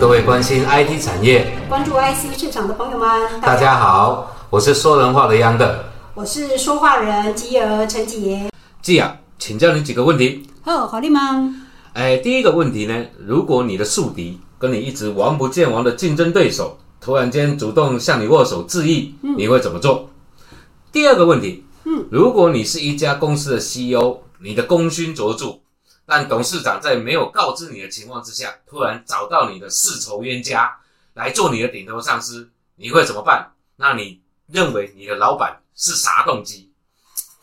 各位关心 IT 产业、关注 IC 市场的朋友们，大家好，我是说人话的央的我是说话人吉儿陈杰。季啊，请教你几个问题。好，好的吗？哎，第一个问题呢，如果你的宿敌跟你一直王不见王的竞争对手，突然间主动向你握手致意，你会怎么做？第二个问题，嗯，如果你是一家公司的 CEO，你的功勋卓著，但董事长在没有告知你的情况之下，突然找到你的世仇冤家来做你的顶头上司，你会怎么办？那你认为你的老板是啥动机？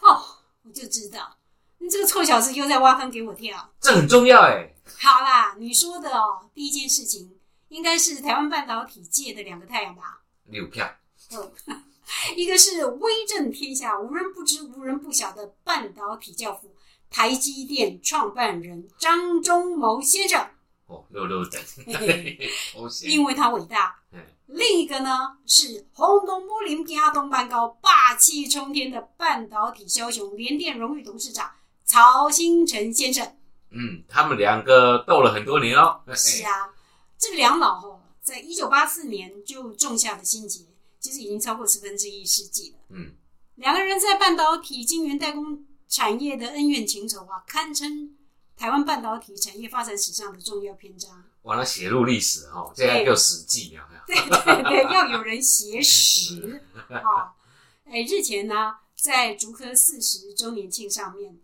哦，我就知道，你这个臭小子又在挖坑给我跳。这很重要哎。好啦，你说的哦，第一件事情应该是台湾半导体界的两个太阳吧？六票。嗯，一个是威震天下、无人不知、无人不晓的半导体教父。台积电创办人张忠谋先生，哦，六六等，因为他伟大。另一个呢是轰动柏林加东半高、霸气冲天的半导体枭雄联电荣誉董事长曹新成先生。嗯，他们两个斗了很多年哦。是啊，这两老哦，在一九八四年就种下的心结，其实已经超过十分之一世纪了。嗯，两个人在半导体晶圆代工。产业的恩怨情仇啊，堪称台湾半导体产业发展史上的重要篇章。完了，写入历史哈，现在叫史记啊。对对对，要有人写 史啊。哎，日前呢，在竹科四十周年庆上面，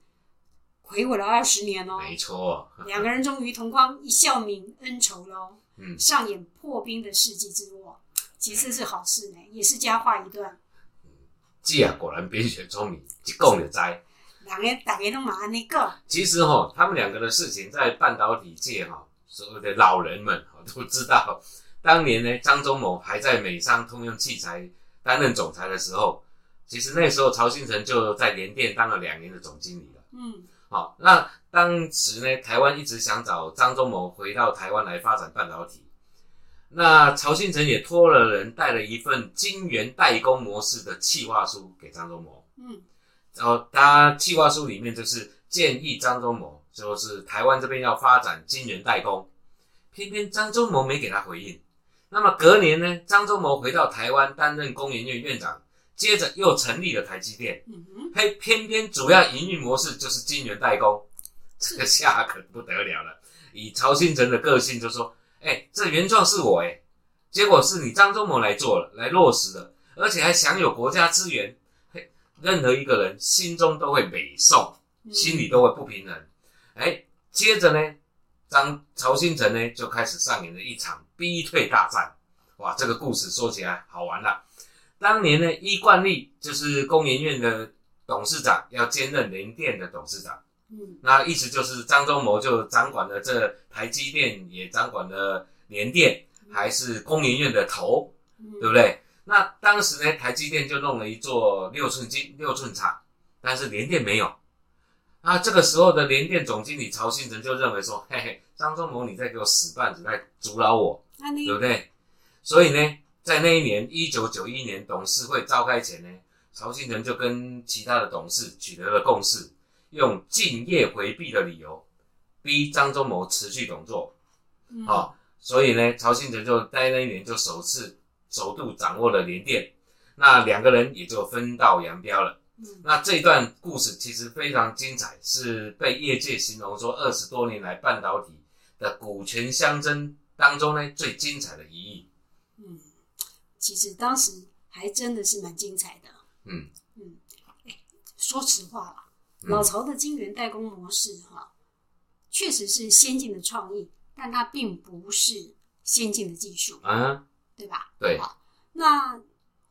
回味了二十年哦。没错，两个人终于同框一笑泯恩仇喽。嗯，上演破冰的世纪之握，其实是好事呢，也是佳话一段。季啊，果然冰雪聪明，一讲就栽。两个大家都蛮那个。其实哈，他们两个的事情在半导体界哈，所有的老人们 都知道。当年呢，张忠谋还在美商通用器材担任总裁的时候，其实那时候曹新成就在联电当了两年的总经理了。嗯，好，那当时呢，台湾一直想找张忠谋回到台湾来发展半导体，那曹新成也托了人带了一份晶圆代工模式的企划书给张忠谋。嗯。然后他计划书里面就是建议张忠谋，就是台湾这边要发展晶圆代工，偏偏张忠谋没给他回应。那么隔年呢，张忠谋回到台湾担任工研院院长，接着又成立了台积电，嘿，偏偏主要营运模式就是晶圆代工，这个下可不得了了。以曹新成的个性就说，哎，这原创是我哎，结果是你张忠谋来做了，来落实了，而且还享有国家资源。任何一个人心中都会北宋，心里都会不平衡。哎，接着呢，张曹新成呢就开始上演了一场逼退大战。哇，这个故事说起来好玩了。当年呢，依惯例就是工研院的董事长要兼任联电的董事长。嗯，那意思就是张忠谋就掌管了这台积电，也掌管了联电，还是工研院的头，对不对？那当时呢，台积电就弄了一座六寸晶六寸厂，但是联电没有。啊，这个时候的联电总经理曹新成就认为说：“嘿嘿，张忠谋你在给我使绊子，在阻挠我，对不对？”所以呢，在那一年一九九一年董事会召开前呢，曹新成就跟其他的董事取得了共识，用敬业回避的理由，逼张忠谋辞去董座。好，所以呢，曹新成就在那一年就首次。首度掌握了联电，那两个人也就分道扬镳了。那这段故事其实非常精彩，是被业界形容说二十多年来半导体的股权相争当中呢最精彩的一役。嗯，其实当时还真的是蛮精彩的。嗯嗯，说实话老曹的晶圆代工模式哈，确实是先进的创意，但它并不是先进的技术。啊。对吧？对，那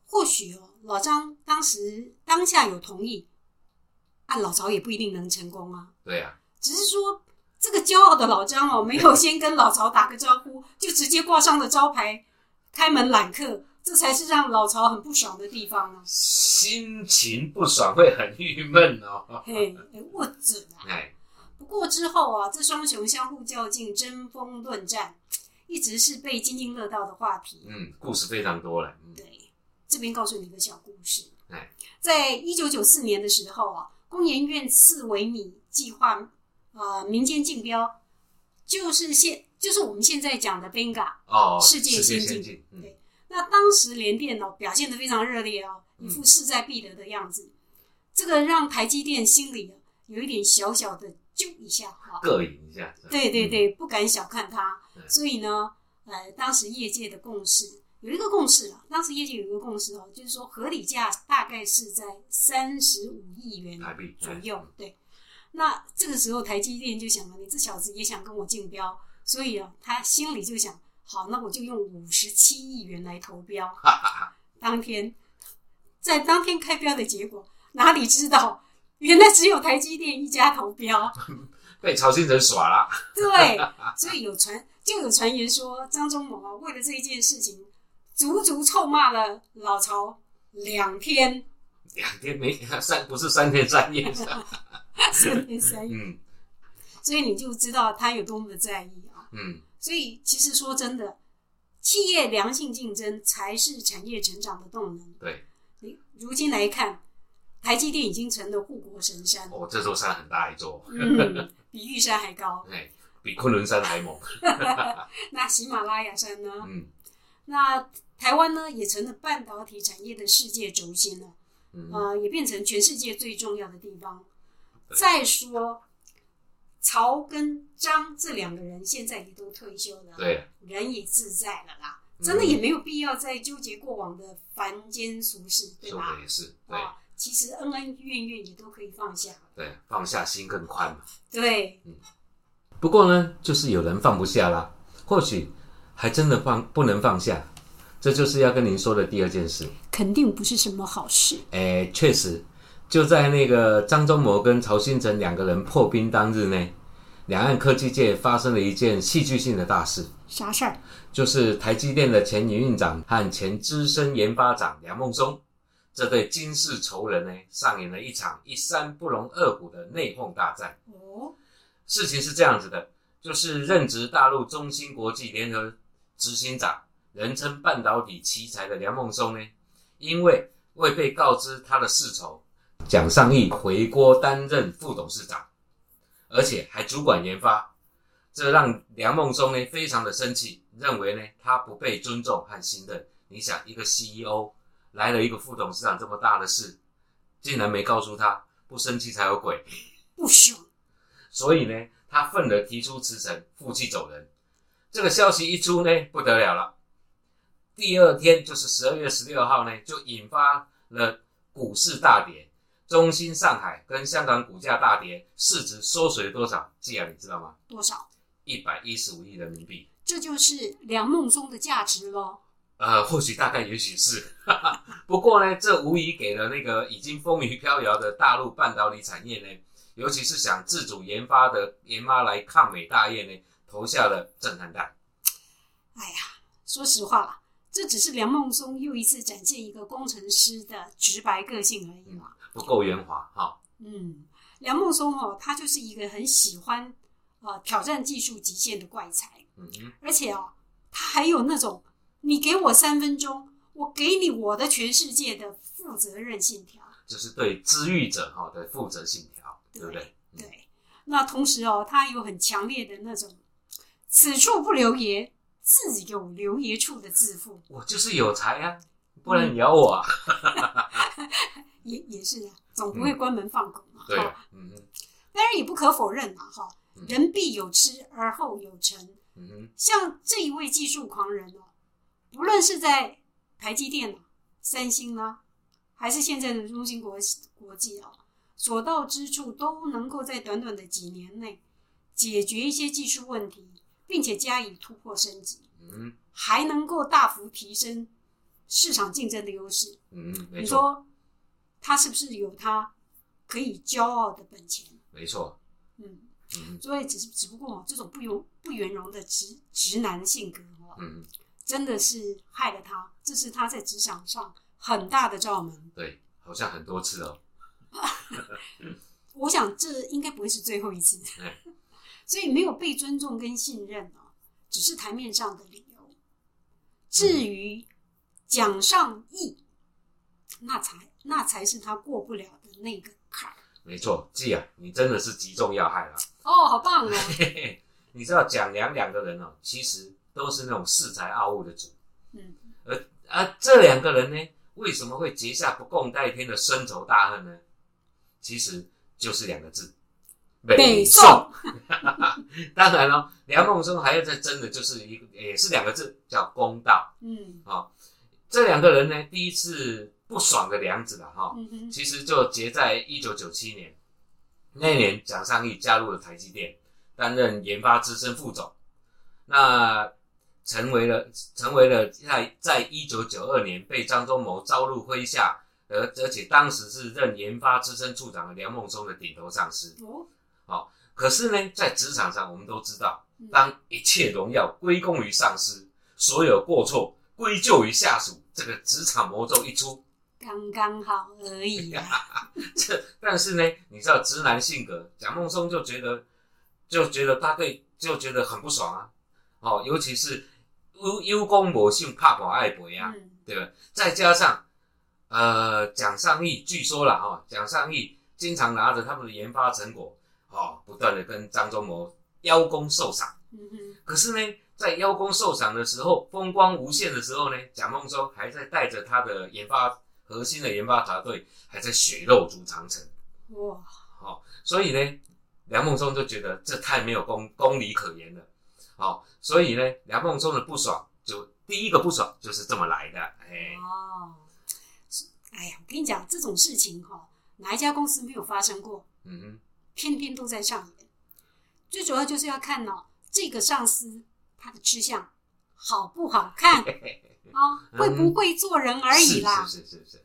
或许哦，老张当时当下有同意，按老曹也不一定能成功啊。对呀，只是说这个骄傲的老张哦，没有 先跟老曹打个招呼，就直接挂上了招牌，开门揽客，这才是让老曹很不爽的地方啊。心情不爽会很郁闷哦。嘿，我 准啊。哎，不过之后啊，这双雄相互较劲，针锋论战。一直是被津津乐道的话题。嗯，故事非常多了。对，这边告诉你一个小故事。哎，在一九九四年的时候啊，工研院四微米计划，呃，民间竞标，就是现就是我们现在讲的 Benga 哦，世界先进。对，那当时联电哦表现的非常热烈哦，一副势在必得的样子，这个让台积电心里有一点小小的揪一下哈，膈应一下。对对对，不敢小看它。所以呢，呃，当时业界的共识有一个共识啊，当时业界有一个共识哦，就是说合理价大概是在三十五亿元台币左右。对，那这个时候台积电就想了，你这小子也想跟我竞标。所以啊，他心里就想：好，那我就用五十七亿元来投标。当天，在当天开标的结果，哪里知道，原来只有台积电一家投标，被曹新成耍了。对，所以有传就有传言说，张忠谋啊，为了这一件事情，足足臭骂了老曹两天。两天没三，不是三天三夜，三天三夜。嗯，所以你就知道他有多么的在意啊。嗯，所以其实说真的，企业良性竞争才是产业成长的动能。对，你如今来看，台积电已经成了护国神山。哦，这座山很大一座，嗯，比玉山还高，哎，比昆仑山还猛。那喜马拉雅山呢？嗯，那台湾呢，也成了半导体产业的世界轴心了。嗯，呃，也变成全世界最重要的地方。再说。曹跟张这两个人现在也都退休了，对，人也自在了啦，真的也没有必要再纠结过往的凡间俗事，对吧？也是，对，其实恩恩怨怨也都可以放下，对，放下心更宽嘛。对，嗯。不过呢，就是有人放不下啦，或许还真的放不能放下，这就是要跟您说的第二件事，肯定不是什么好事。哎，确实。就在那个张忠谋跟曹新成两个人破冰当日呢，两岸科技界发生了一件戏剧性的大事。啥事儿？就是台积电的前营运长和前资深研发长梁孟松这对金氏仇人呢，上演了一场一山不容二虎的内讧大战。哦，事情是这样子的，就是任职大陆中芯国际联合执行长，人称半导体奇才的梁孟松呢，因为未被告知他的世仇。蒋尚义回国担任副董事长，而且还主管研发，这让梁孟松呢非常的生气，认为呢他不被尊重和信任。你想，一个 CEO 来了一个副董事长这么大的事，竟然没告诉他，不生气才有鬼。不凶，所以呢，他愤而提出辞呈，负气走人。这个消息一出呢，不得了了。第二天就是十二月十六号呢，就引发了股市大跌。中芯上海跟香港股价大跌，市值缩水多少？季亚，你知道吗？多少？一百一十五亿人民币。这就是梁孟松的价值喽。呃，或许大概也许是，不过呢，这无疑给了那个已经风雨飘摇的大陆半导体产业呢，尤其是想自主研发的研发来抗美大业呢，投下了震撼弹。哎呀，说实话啦，这只是梁孟松又一次展现一个工程师的直白个性而已嘛。不够圆滑哈。嗯，梁孟松哦，他就是一个很喜欢啊挑战技术极限的怪才。嗯嗯。而且哦，他还有那种你给我三分钟，我给你我的全世界的负责任信条。就是对知遇者哈的负责信条，对不对？对。那同时哦，他有很强烈的那种此处不留爷，自有留爷处的自负。我就是有才啊，不然你咬我啊。也也是啊，总不会关门放狗嘛。对，嗯嗯。当然也不可否认啊，哈，人必有吃而后有成。嗯哼。像这一位技术狂人哦，不论是在台积电、三星呢，还是现在的中芯国国际啊，所到之处都能够在短短的几年内解决一些技术问题，并且加以突破升级。嗯。还能够大幅提升市场竞争的优势。嗯，你说。他是不是有他可以骄傲的本钱？没错，嗯嗯，所以只是只不过这种不圆不圆融的直直男性格哦，嗯，真的是害了他，这是他在职场上很大的罩门。对，好像很多次哦。我想这应该不会是最后一次。所以没有被尊重跟信任哦，只是台面上的理由。至于蒋尚义，那才。那才是他过不了的那个坎。没错，季啊，你真的是击中要害了。哦，好棒哦！你知道蒋梁两个人哦，其实都是那种恃才傲物的主。嗯，而而这两个人呢，为什么会结下不共戴天的深仇大恨呢？其实就是两个字：北宋。当然了，梁孟松还要再争的就是一个，也是两个字，叫公道。嗯，好，这两个人呢，第一次不爽的梁子了哈，其实就结在一九九七年。那年，蒋尚义加入了台积电，担任研发资深副总，那成为了成为了在在一九九二年被张忠谋招入麾下，而而且当时是任研发资深处长的梁孟松的顶头上司。哦，好，可是呢，在职场上，我们都知道，当一切荣耀归功于上司，所有过错归咎于下属，这个职场魔咒一出。刚刚好而已呀。这但是呢，你知道直男性格，蒋梦松就觉得就觉得他对就觉得很不爽啊。哦，尤其是优优公我性怕保爱博呀，对吧？再加上呃蒋尚义，据说了哈，蒋尚义经常拿着他们的研发成果，哦，不断的跟张忠谋邀功受赏。嗯哼。可是呢，在邀功受赏的时候，风光无限的时候呢，蒋梦松还在带着他的研发。核心的研发团队还在血肉筑长城，哇！好，所以呢，梁孟松就觉得这太没有公公理可言了，好，所以呢，梁孟松的不爽就第一个不爽就是这么来的，哎，哦，哎呀，我跟你讲这种事情哈，哪一家公司没有发生过？嗯哼，偏偏都在上演，最主要就是要看哦，这个上司他的吃相好不好看。啊，会不会做人而已啦？是是是是，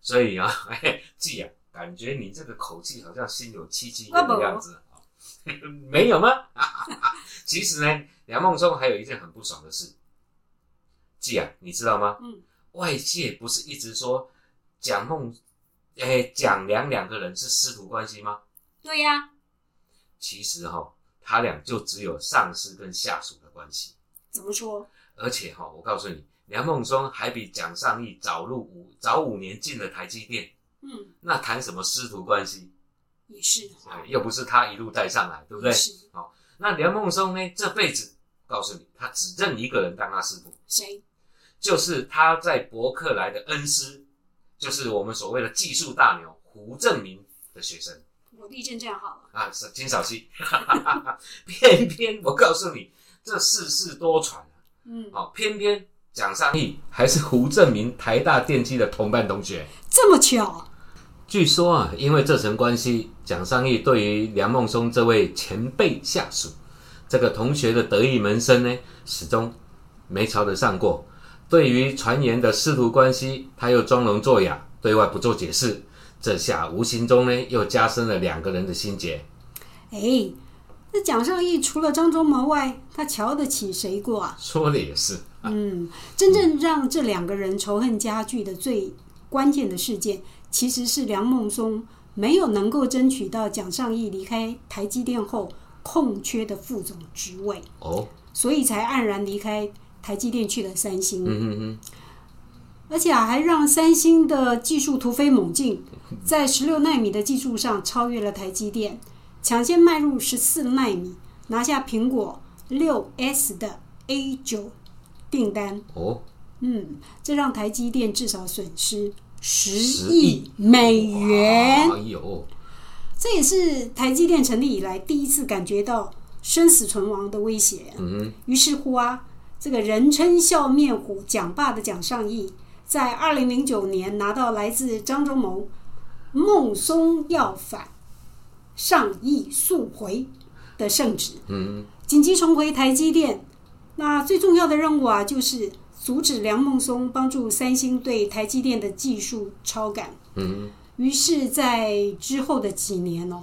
所以啊，哎，季啊，感觉你这个口气好像心有戚戚的样子啊，没有吗？其实呢，梁孟松还有一件很不爽的事，季啊，你知道吗？嗯，外界不是一直说蒋孟，哎，蒋梁两个人是师徒关系吗？对呀，其实哈，他俩就只有上司跟下属的关系。怎么说？而且哈，我告诉你。梁孟松还比蒋尚义早入五早五年进了台积电，嗯，那谈什么师徒关系？也是，哎，又不是他一路带上来，对不对？是，好，那梁孟松呢？这辈子告诉你，他只认一个人当他师傅，谁？就是他在伯克来的恩师，就是我们所谓的技术大牛胡正明的学生。我地震这样好了啊，是金少熙，偏偏我告诉你，这世事多舛啊，嗯，好，偏偏。蒋尚义还是胡正明台大电机的同班同学，这么巧？据说啊，因为这层关系，蒋尚义对于梁孟松这位前辈下属，这个同学的得意门生呢，始终没瞧得上过。对于传言的师徒关系，他又装聋作哑，对外不做解释。这下无形中呢，又加深了两个人的心结。哎。那蒋尚义除了张忠谋外，他瞧得起谁过啊？说的也是。嗯，真正让这两个人仇恨加剧的最关键的事件，其实是梁孟松没有能够争取到蒋尚义离开台积电后空缺的副总职位哦，所以才黯然离开台积电去了三星。嗯嗯嗯。而且啊还让三星的技术突飞猛进，在十六纳米的技术上超越了台积电。抢先迈入十四纳米，拿下苹果六 S 的 A 九订单。哦，嗯，这让台积电至少损失十亿美元。哎呦，这也是台积电成立以来第一次感觉到生死存亡的威胁。嗯，于是乎啊，这个人称笑面虎蒋爸的蒋尚义，在二零零九年拿到来自张忠谋孟松要反。上亿速回的圣旨，嗯，紧急重回台积电。那最重要的任务啊，就是阻止梁孟松帮助三星对台积电的技术超赶。嗯，于是，在之后的几年哦，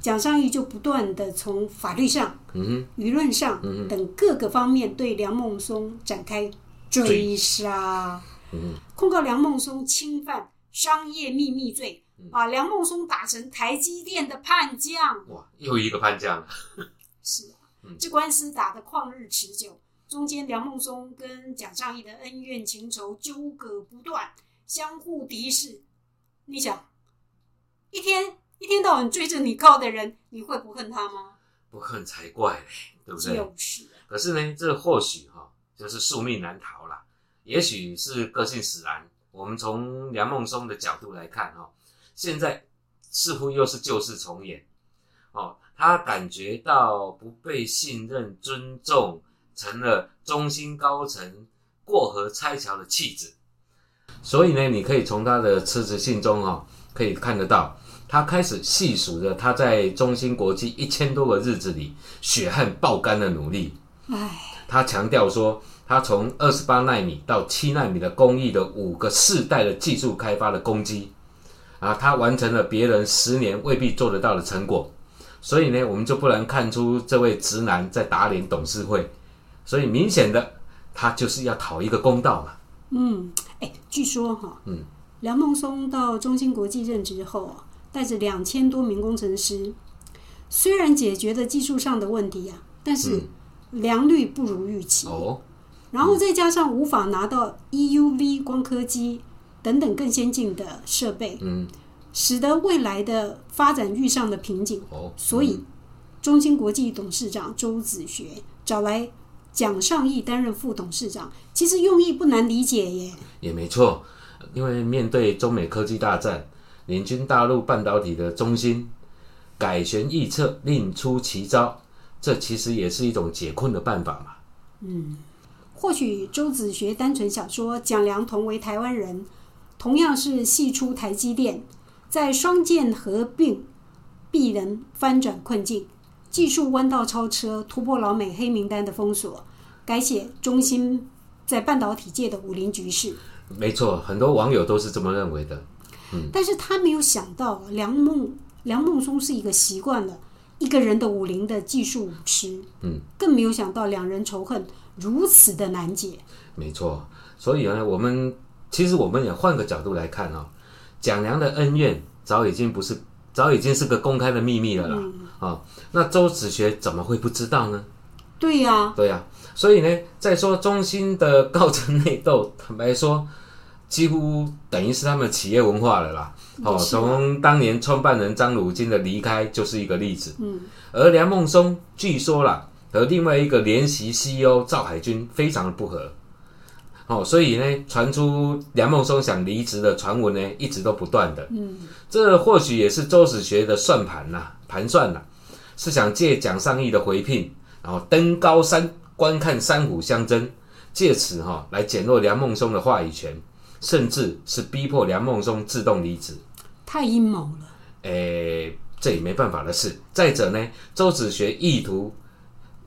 蒋尚义就不断的从法律上、嗯，舆论上嗯等各个方面对梁孟松展开追杀，嗯，控告梁孟松侵犯商业秘密罪。把梁孟松打成台积电的叛将，哇，又一个叛将。是啊，这官司打得旷日持久，中间梁孟松跟蒋尚义的恩怨情仇纠葛不断，相互敌视。你想，一天一天到晚追着你靠的人，你会不恨他吗？不恨才怪嘞，对不对？就是。可是呢，这或许哈，就是宿命难逃啦。也许是个性使然。我们从梁孟松的角度来看哈，现在似乎又是旧事重演哦。他感觉到不被信任、尊重，成了中心高层过河拆桥的弃子。所以呢，你可以从他的辞职信中哈，可以看得到，他开始细数着他在中芯国际一千多个日子里血汗爆肝的努力。唉，他强调说，他从二十八纳米到七纳米的工艺的五个世代的技术开发的攻击，啊，他完成了别人十年未必做得到的成果。所以呢，我们就不难看出这位直男在打脸董事会。所以明显的，他就是要讨一个公道嘛。嗯，哎，据说哈，嗯，梁孟松到中芯国际任职后啊，带着两千多名工程师，虽然解决了技术上的问题呀，但是良率不如预期。哦，然后再加上无法拿到 EUV 光刻机等等更先进的设备，嗯。使得未来的发展遇上了瓶颈，哦所以中芯国际董事长周子学找来蒋尚义担任副董事长，其实用意不难理解耶。也没错，因为面对中美科技大战，领军大陆半导体的中心改弦易辙，另出奇招，这其实也是一种解困的办法嘛。嗯，或许周子学单纯想说，蒋良同为台湾人，同样是系出台积电。在双剑合并，必能翻转困境。技术弯道超车，突破老美黑名单的封锁，改写中芯在半导体界的武林局势。没错，很多网友都是这么认为的。嗯，但是他没有想到，梁梦梁梦松是一个习惯了一个人的武林的技术武痴。嗯，更没有想到两人仇恨如此的难解。没错，所以呢，我们其实我们也换个角度来看啊。蒋梁的恩怨早已经不是，早已经是个公开的秘密了啦。啊，那周子学怎么会不知道呢？对呀，对呀。所以呢，再说中心的高层内斗，坦白说，几乎等于是他们企业文化了啦。哦，从当年创办人张汝京的离开就是一个例子。嗯，而梁孟松据说啦，和另外一个联席 CEO 赵海军非常的不和。哦，所以呢，传出梁孟松想离职的传闻呢，一直都不断的。嗯，这或许也是周子学的算盘呐，盘算啊，是想借蒋尚义的回聘，然后登高山观看山虎相争，借此哈来减弱梁孟松的话语权，甚至是逼迫梁孟松自动离职。太阴谋了。诶，这也没办法的事。再者呢，周子学意图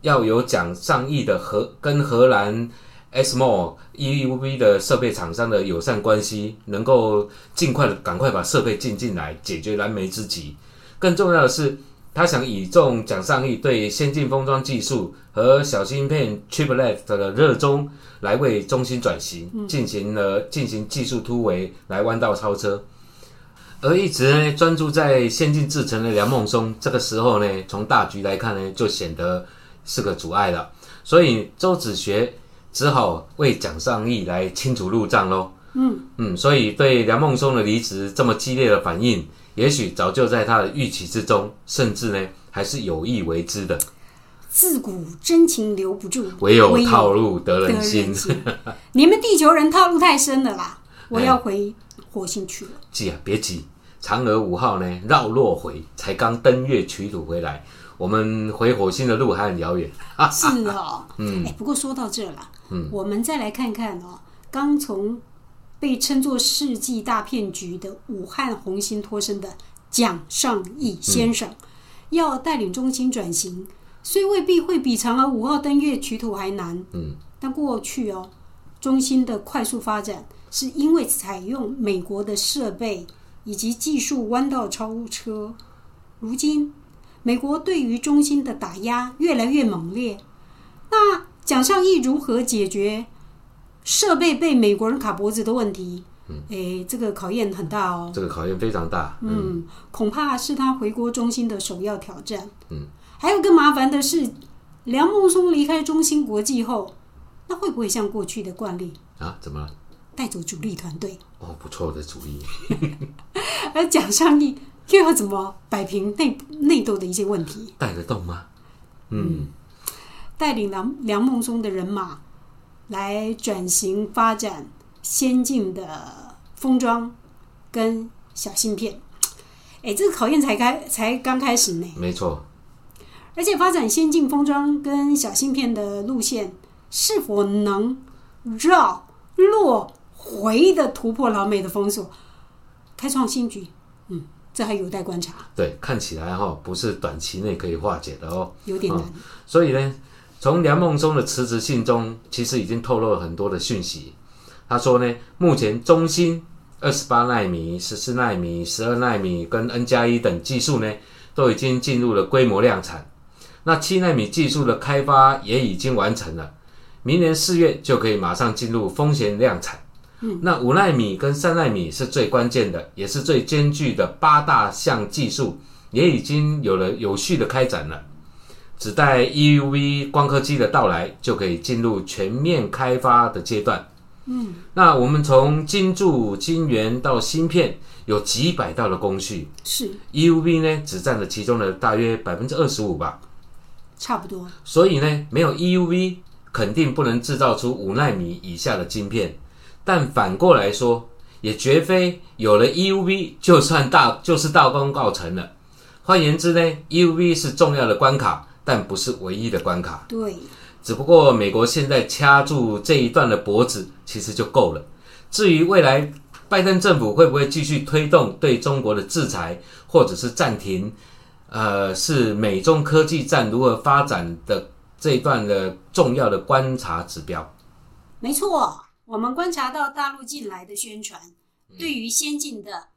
要有蒋尚义的荷跟荷兰。SMO EUV 的设备厂商的友善关系，能够尽快的赶快把设备进进来，解决燃眉之急。更重要的是，他想倚重蒋尚义对先进封装技术和小芯片 Chiplet 的热衷，来为中心转型进行了进行技术突围，来弯道超车。而一直呢专注在先进制程的梁孟松，这个时候呢，从大局来看呢，就显得是个阻碍了。所以周子学。只好为蒋尚义来清除路障喽。嗯嗯，所以对梁孟松的离职这么激烈的反应，也许早就在他的预期之中，甚至呢还是有意为之的。自古真情留不住，唯有套路得人心。你们地球人套路太深了啦！我要回火星去了。急啊，别急，嫦娥五号呢绕落回，才刚登月取土回来，我们回火星的路还很遥远。是哦，嗯，哎，不过说到这了。我们再来看看哦，刚从被称作世纪大骗局的武汉红星脱身的蒋尚义先生，要带领中心转型，虽未必会比嫦娥五号登月取土还难，嗯，但过去哦，中心的快速发展是因为采用美国的设备以及技术弯道超车，如今美国对于中心的打压越来越猛烈，那。蒋尚义如何解决设备被美国人卡脖子的问题？嗯，哎，这个考验很大哦。这个考验非常大。嗯，恐怕是他回国中心的首要挑战。嗯，还有更麻烦的是，梁孟松离开中芯国际后，那会不会像过去的惯例啊？怎么了？带走主力团队？哦，不错的主意。而蒋尚义又要怎么摆平内内斗的一些问题？带得动吗？嗯，带领梁梁孟松的人马来转型发展先进的封装跟小芯片。哎，这个考验才开才刚开始呢。没错，而且发展先进封装跟小芯片的路线是否能绕落回的突破老美的封锁，开创新局？嗯，这还有待观察。对，看起来哈不是短期内可以化解的哦，有点难。所以呢，从梁孟松的辞职信中，其实已经透露了很多的讯息。他说呢，目前中芯。二十八纳米、十四纳米、十二纳米跟 N 加一等技术呢，都已经进入了规模量产。那七纳米技术的开发也已经完成了，明年四月就可以马上进入风险量产。嗯，那五纳米跟三纳米是最关键的，也是最艰巨的八大项技术，也已经有了有序的开展了。只待 EUV 光刻机的到来，就可以进入全面开发的阶段。嗯，那我们从晶柱、晶圆到芯片，有几百道的工序。是 EUV 呢，只占了其中的大约百分之二十五吧，差不多。所以呢，没有 EUV，肯定不能制造出五纳米以下的晶片。但反过来说，也绝非有了 EUV 就算大就是大功告成了。换言之呢，EUV 是重要的关卡，但不是唯一的关卡。对。只不过美国现在掐住这一段的脖子，其实就够了。至于未来拜登政府会不会继续推动对中国的制裁，或者是暂停，呃，是美中科技战如何发展的这一段的重要的观察指标。没错，我们观察到大陆近来的宣传，对于先进的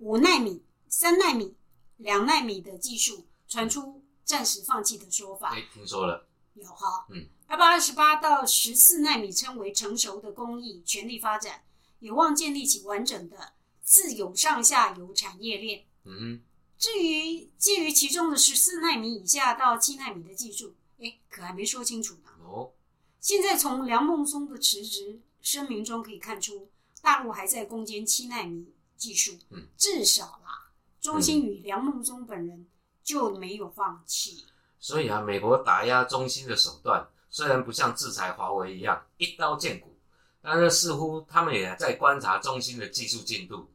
五纳米、三纳米、两纳米的技术，传出暂时放弃的说法。哎，听说了。有哈，嗯，二百二十八到十四纳米称为成熟的工艺，全力发展，有望建立起完整的自有上下游产业链。嗯，至于介于其中的十四纳米以下到七纳米的技术，哎，可还没说清楚呢。哦，现在从梁孟松的辞职声明中可以看出，大陆还在攻坚七纳米技术。嗯，至少啦，中兴与梁孟松本人就没有放弃。所以啊，美国打压中兴的手段虽然不像制裁华为一样一刀见骨，但是似乎他们也在观察中兴的技术进度。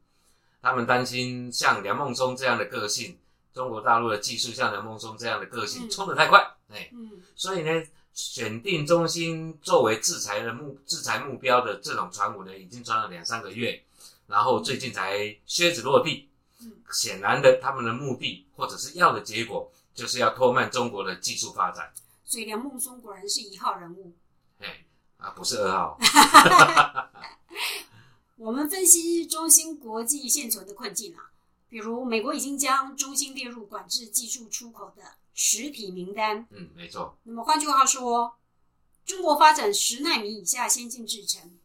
他们担心像梁孟松这样的个性，中国大陆的技术像梁孟松这样的个性冲得太快，哎，所以呢，选定中兴作为制裁的目制裁目标的这种传闻呢，已经传了两三个月，然后最近才靴子落地。显然的，他们的目的或者是要的结果。就是要拖慢中国的技术发展，所以梁孟松果然是一号人物。哎，啊，不是二号。我们分析中芯国际现存的困境啊，比如美国已经将中芯列入管制技术出口的实体名单。嗯，没错。那么换句话说，中国发展十纳米以下先进制程，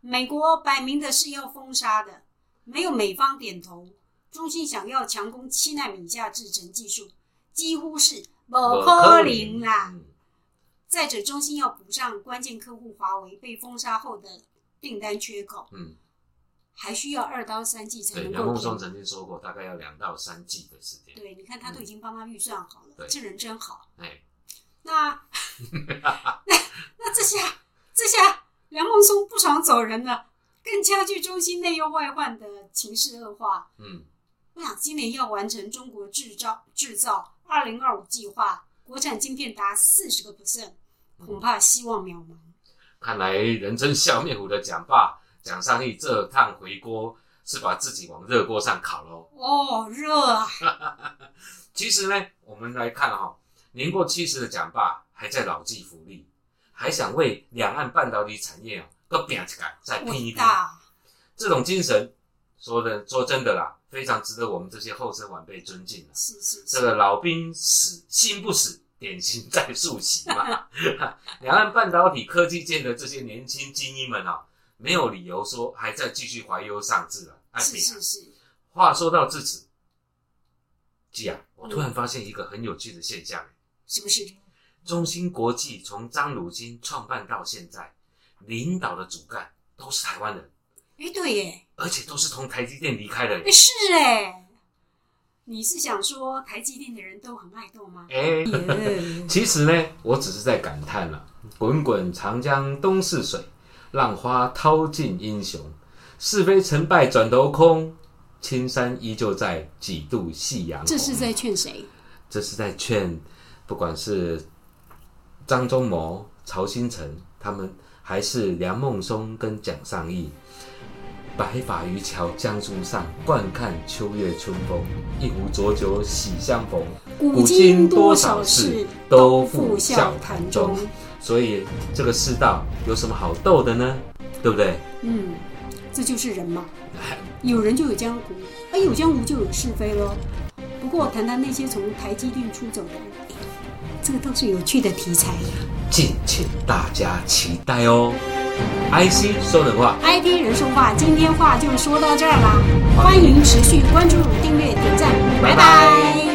美国摆明的是要封杀的。没有美方点头，中芯想要强攻七纳米以下制程技术。几乎是不可能啦！再者，中兴要补上关键客户华为被封杀后的订单缺口，嗯，还需要二到三季才能够。梁孟松曾经说过，大概要两到三季的时间。对，你看他都已经帮他预算好了，这人真好。哎，那 那那这下这下梁孟松不爽走人了，更加剧中心内忧外患的情势恶化。嗯，我想今年要完成中国制造制造。二零二五计划，国产晶片达四十个 percent，恐怕希望渺茫。看来人称笑面虎的蒋爸蒋尚义这趟回锅是把自己往热锅上烤喽。哦，热啊！其实呢，我们来看哈，年过七十的蒋爸还在老骥伏枥，还想为两岸半导体产业哦，个拼一杆再拼一拼。这种精神，说的说真的啦。非常值得我们这些后生晚辈尊敬了。是是，这个老兵死心不死，典型在树起嘛。两岸半导体科技界的这些年轻精英们啊，没有理由说还在继续怀忧丧志了。是是是。话说到至此，季啊，我突然发现一个很有趣的现象。是不是？中芯国际从张汝京创办到现在，领导的主干都是台湾人。哎，对耶。而且都是从台积电离开的，是哎，你是想说台积电的人都很爱斗吗？哎，其实呢，我只是在感叹了：滚滚长江东逝水，浪花淘尽英雄。是非成败转头空，青山依旧在，几度夕阳红。这是在劝谁？这是在劝，不管是张忠谋、曹新成，他们还是梁孟松跟蒋尚义。白发渔樵江渚上，惯看秋月春风。一壶浊酒喜相逢，古今多少事，都付笑谈中。所以这个世道有什么好斗的呢？对不对？嗯，这就是人嘛。有人就有江湖，而有江湖就有是非喽。不过谈谈那些从台积电出走的人，这个倒是有趣的题材呀。敬请大家期待哦。ic 说的话。Id 人说话今天话就说到这儿啦。欢迎持续关注订阅点赞拜拜。